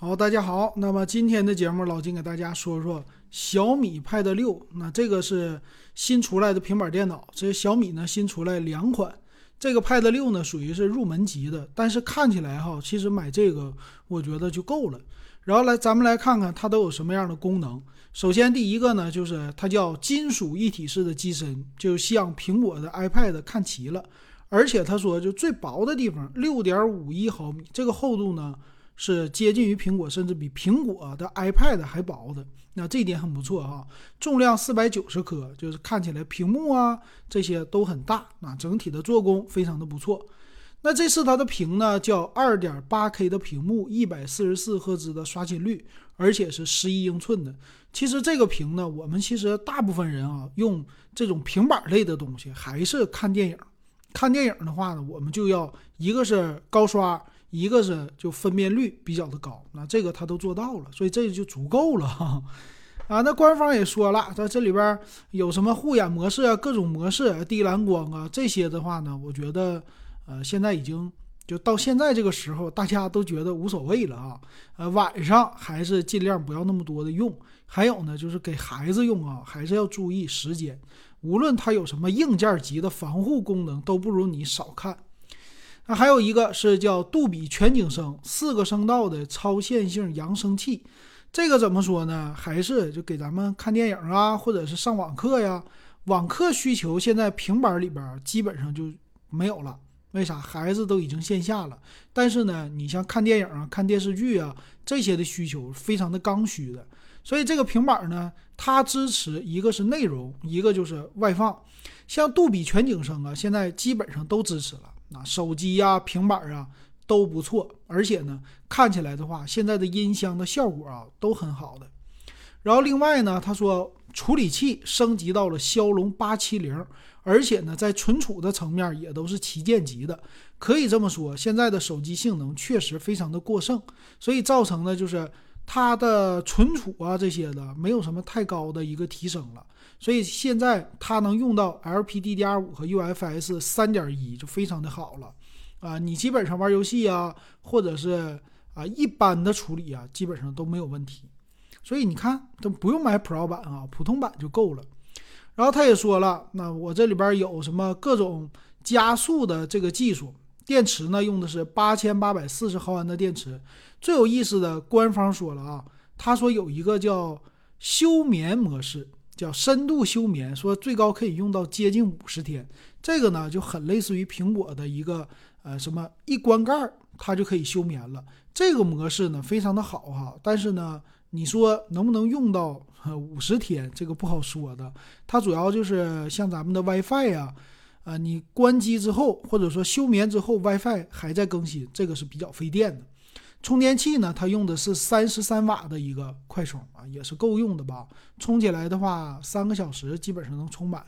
好，大家好。那么今天的节目，老金给大家说说小米 Pad 六。那这个是新出来的平板电脑，这小米呢新出来两款。这个 Pad 六呢属于是入门级的，但是看起来哈，其实买这个我觉得就够了。然后来，咱们来看看它都有什么样的功能。首先第一个呢，就是它叫金属一体式的机身，就像苹果的 iPad 看齐了。而且他说，就最薄的地方，六点五一毫米，这个厚度呢。是接近于苹果，甚至比苹果的 iPad 还薄的，那这一点很不错哈。重量四百九十克，就是看起来屏幕啊这些都很大，那整体的做工非常的不错。那这次它的屏呢，叫二点八 K 的屏幕，一百四十四赫兹的刷新率，而且是十一英寸的。其实这个屏呢，我们其实大部分人啊用这种平板类的东西，还是看电影。看电影的话呢，我们就要一个是高刷。一个是就分辨率比较的高，那这个它都做到了，所以这就足够了哈。啊，那官方也说了，在这里边有什么护眼模式啊，各种模式，低蓝光啊这些的话呢，我觉得呃现在已经就到现在这个时候，大家都觉得无所谓了啊。呃，晚上还是尽量不要那么多的用。还有呢，就是给孩子用啊，还是要注意时间。无论它有什么硬件级的防护功能，都不如你少看。那还有一个是叫杜比全景声，四个声道的超线性扬声器，这个怎么说呢？还是就给咱们看电影啊，或者是上网课呀，网课需求现在平板里边基本上就没有了。为啥？孩子都已经线下了。但是呢，你像看电影啊、看电视剧啊这些的需求非常的刚需的，所以这个平板呢，它支持一个是内容，一个就是外放。像杜比全景声啊，现在基本上都支持了。啊，手机呀、平板啊都不错，而且呢，看起来的话，现在的音箱的效果啊都很好的。然后另外呢，他说处理器升级到了骁龙八七零，而且呢，在存储的层面也都是旗舰级的。可以这么说，现在的手机性能确实非常的过剩，所以造成的就是它的存储啊这些的没有什么太高的一个提升了。所以现在它能用到 LPDDR5 和 UFS 三点一就非常的好了，啊，你基本上玩游戏啊，或者是啊一般的处理啊，基本上都没有问题。所以你看都不用买 Pro 版啊，普通版就够了。然后他也说了，那我这里边有什么各种加速的这个技术，电池呢用的是八千八百四十毫安的电池。最有意思的，官方说了啊，他说有一个叫休眠模式。叫深度休眠，说最高可以用到接近五十天，这个呢就很类似于苹果的一个呃什么一关盖儿它就可以休眠了。这个模式呢非常的好哈，但是呢你说能不能用到五十天，这个不好说的。它主要就是像咱们的 WiFi 呀，啊啊你关机之后或者说休眠之后 WiFi 还在更新，这个是比较费电的。充电器呢，它用的是三十三瓦的一个快充啊，也是够用的吧？充起来的话，三个小时基本上能充满。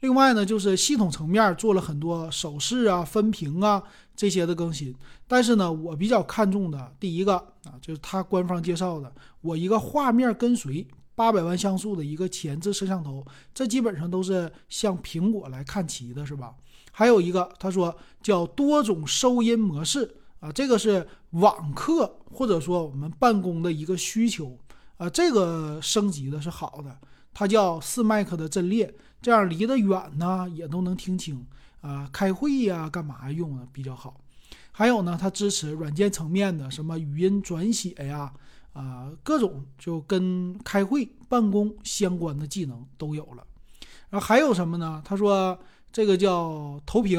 另外呢，就是系统层面做了很多手势啊、分屏啊这些的更新。但是呢，我比较看重的第一个啊，就是它官方介绍的，我一个画面跟随八百万像素的一个前置摄像头，这基本上都是向苹果来看齐的，是吧？还有一个，他说叫多种收音模式。啊，这个是网课或者说我们办公的一个需求啊，这个升级的是好的，它叫四麦克的阵列，这样离得远呢也都能听清啊，开会呀干嘛用的比较好。还有呢，它支持软件层面的什么语音转写呀，啊，各种就跟开会办公相关的技能都有了。然后还有什么呢？他说这个叫投屏，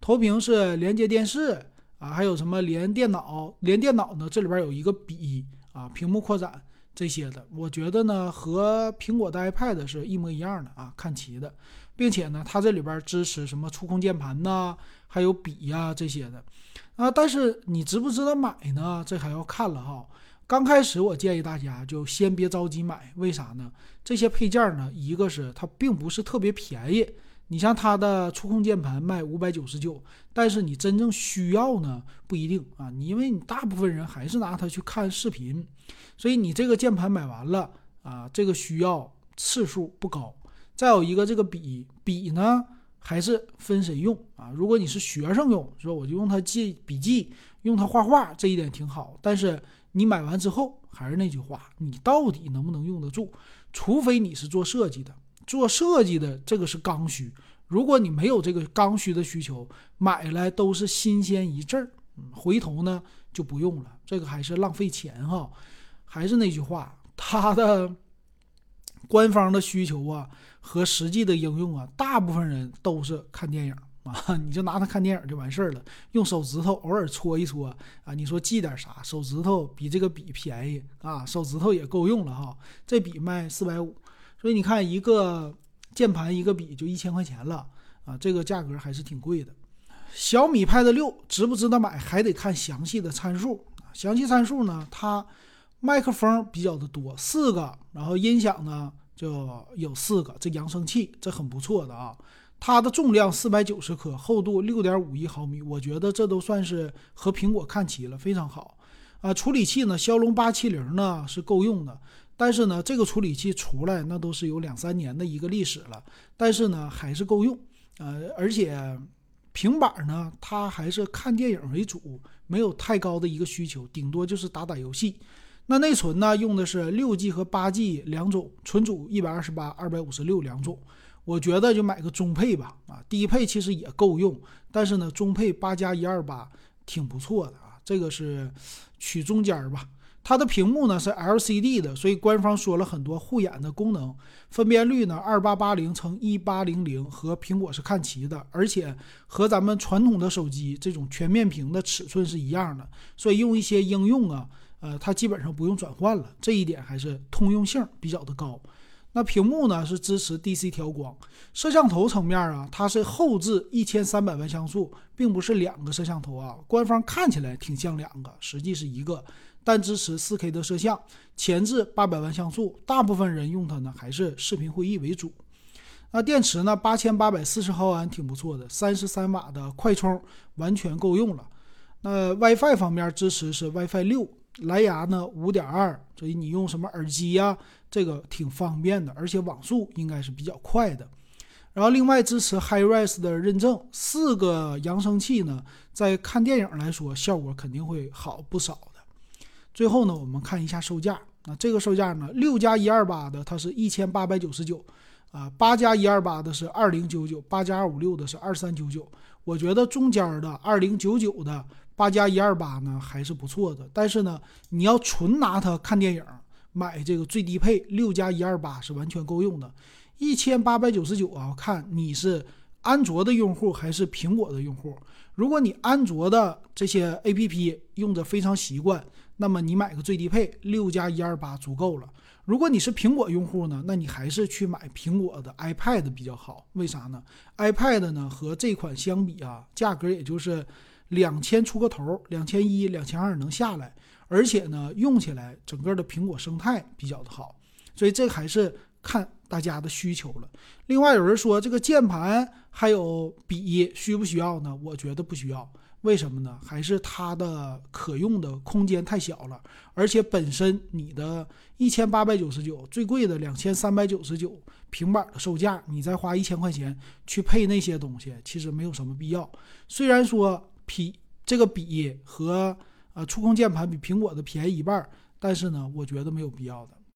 投屏是连接电视。啊，还有什么连电脑？连电脑呢？这里边有一个笔啊，屏幕扩展这些的，我觉得呢和苹果的 iPad 是一模一样的啊，看齐的，并且呢，它这里边支持什么触控键盘呐，还有笔呀这些的啊。但是你值不值得买呢？这还要看了哈。刚开始我建议大家就先别着急买，为啥呢？这些配件呢，一个是它并不是特别便宜。你像它的触控键盘卖五百九十九，但是你真正需要呢不一定啊，你因为你大部分人还是拿它去看视频，所以你这个键盘买完了啊，这个需要次数不高。再有一个这个笔，笔呢还是分谁用啊？如果你是学生用，说我就用它记笔记，用它画画，这一点挺好。但是你买完之后还是那句话，你到底能不能用得住？除非你是做设计的，做设计的这个是刚需。如果你没有这个刚需的需求，买来都是新鲜一阵儿，回头呢就不用了，这个还是浪费钱哈。还是那句话，它的官方的需求啊和实际的应用啊，大部分人都是看电影啊，你就拿它看电影就完事儿了，用手指头偶尔搓一搓啊，你说记点啥？手指头比这个笔便宜啊，手指头也够用了哈。这笔卖四百五，所以你看一个。键盘一个笔就一千块钱了啊，这个价格还是挺贵的。小米 Pad 六值不值得买，还得看详细的参数。详细参数呢，它麦克风比较的多，四个，然后音响呢就有四个，这扬声器这很不错的啊。它的重量四百九十克，厚度六点五一毫米，我觉得这都算是和苹果看齐了，非常好啊。处理器呢，骁龙八七零呢是够用的。但是呢，这个处理器出来那都是有两三年的一个历史了，但是呢还是够用，呃，而且平板呢它还是看电影为主，没有太高的一个需求，顶多就是打打游戏。那内存呢用的是六 G 和八 G 两种，存储一百二十八、二百五十六两种。我觉得就买个中配吧，啊，低配其实也够用，但是呢中配八加一二八挺不错的啊，这个是取中间吧。它的屏幕呢是 LCD 的，所以官方说了很多护眼的功能。分辨率呢二八八零乘一八零零和苹果是看齐的，而且和咱们传统的手机这种全面屏的尺寸是一样的，所以用一些应用啊，呃，它基本上不用转换了，这一点还是通用性比较的高。那屏幕呢是支持 DC 调光，摄像头层面啊，它是后置一千三百万像素，并不是两个摄像头啊，官方看起来挺像两个，实际是一个。但支持 4K 的摄像，前置800万像素，大部分人用它呢还是视频会议为主。那电池呢，8840毫安挺不错的，33瓦的快充完全够用了。那 WiFi 方面支持是 WiFi 六，蓝牙呢5.2，所以你用什么耳机呀，这个挺方便的，而且网速应该是比较快的。然后另外支持 HiRes 的认证，四个扬声器呢，在看电影来说效果肯定会好不少的。最后呢，我们看一下售价。那这个售价呢，六加一二八的它是一千八百九十九，啊，八加一二八的是二零九九，八加二五六的是二三九九。我觉得中间的二零九九的八加一二八呢还是不错的。但是呢，你要纯拿它看电影，买这个最低配六加一二八是完全够用的。一千八百九十九啊，看你是安卓的用户还是苹果的用户。如果你安卓的这些 APP 用着非常习惯。那么你买个最低配六加一二八足够了。如果你是苹果用户呢，那你还是去买苹果的 iPad 比较好。为啥呢？iPad 呢和这款相比啊，价格也就是两千出个头，两千一、两千二能下来。而且呢，用起来整个的苹果生态比较的好。所以这还是看大家的需求了。另外有人说这个键盘还有笔需不需要呢？我觉得不需要。为什么呢？还是它的可用的空间太小了，而且本身你的一千八百九十九最贵的两千三百九十九平板的售价，你再花一千块钱去配那些东西，其实没有什么必要。虽然说比这个笔和啊触控键盘比苹果的便宜一半，但是呢，我觉得没有必要的。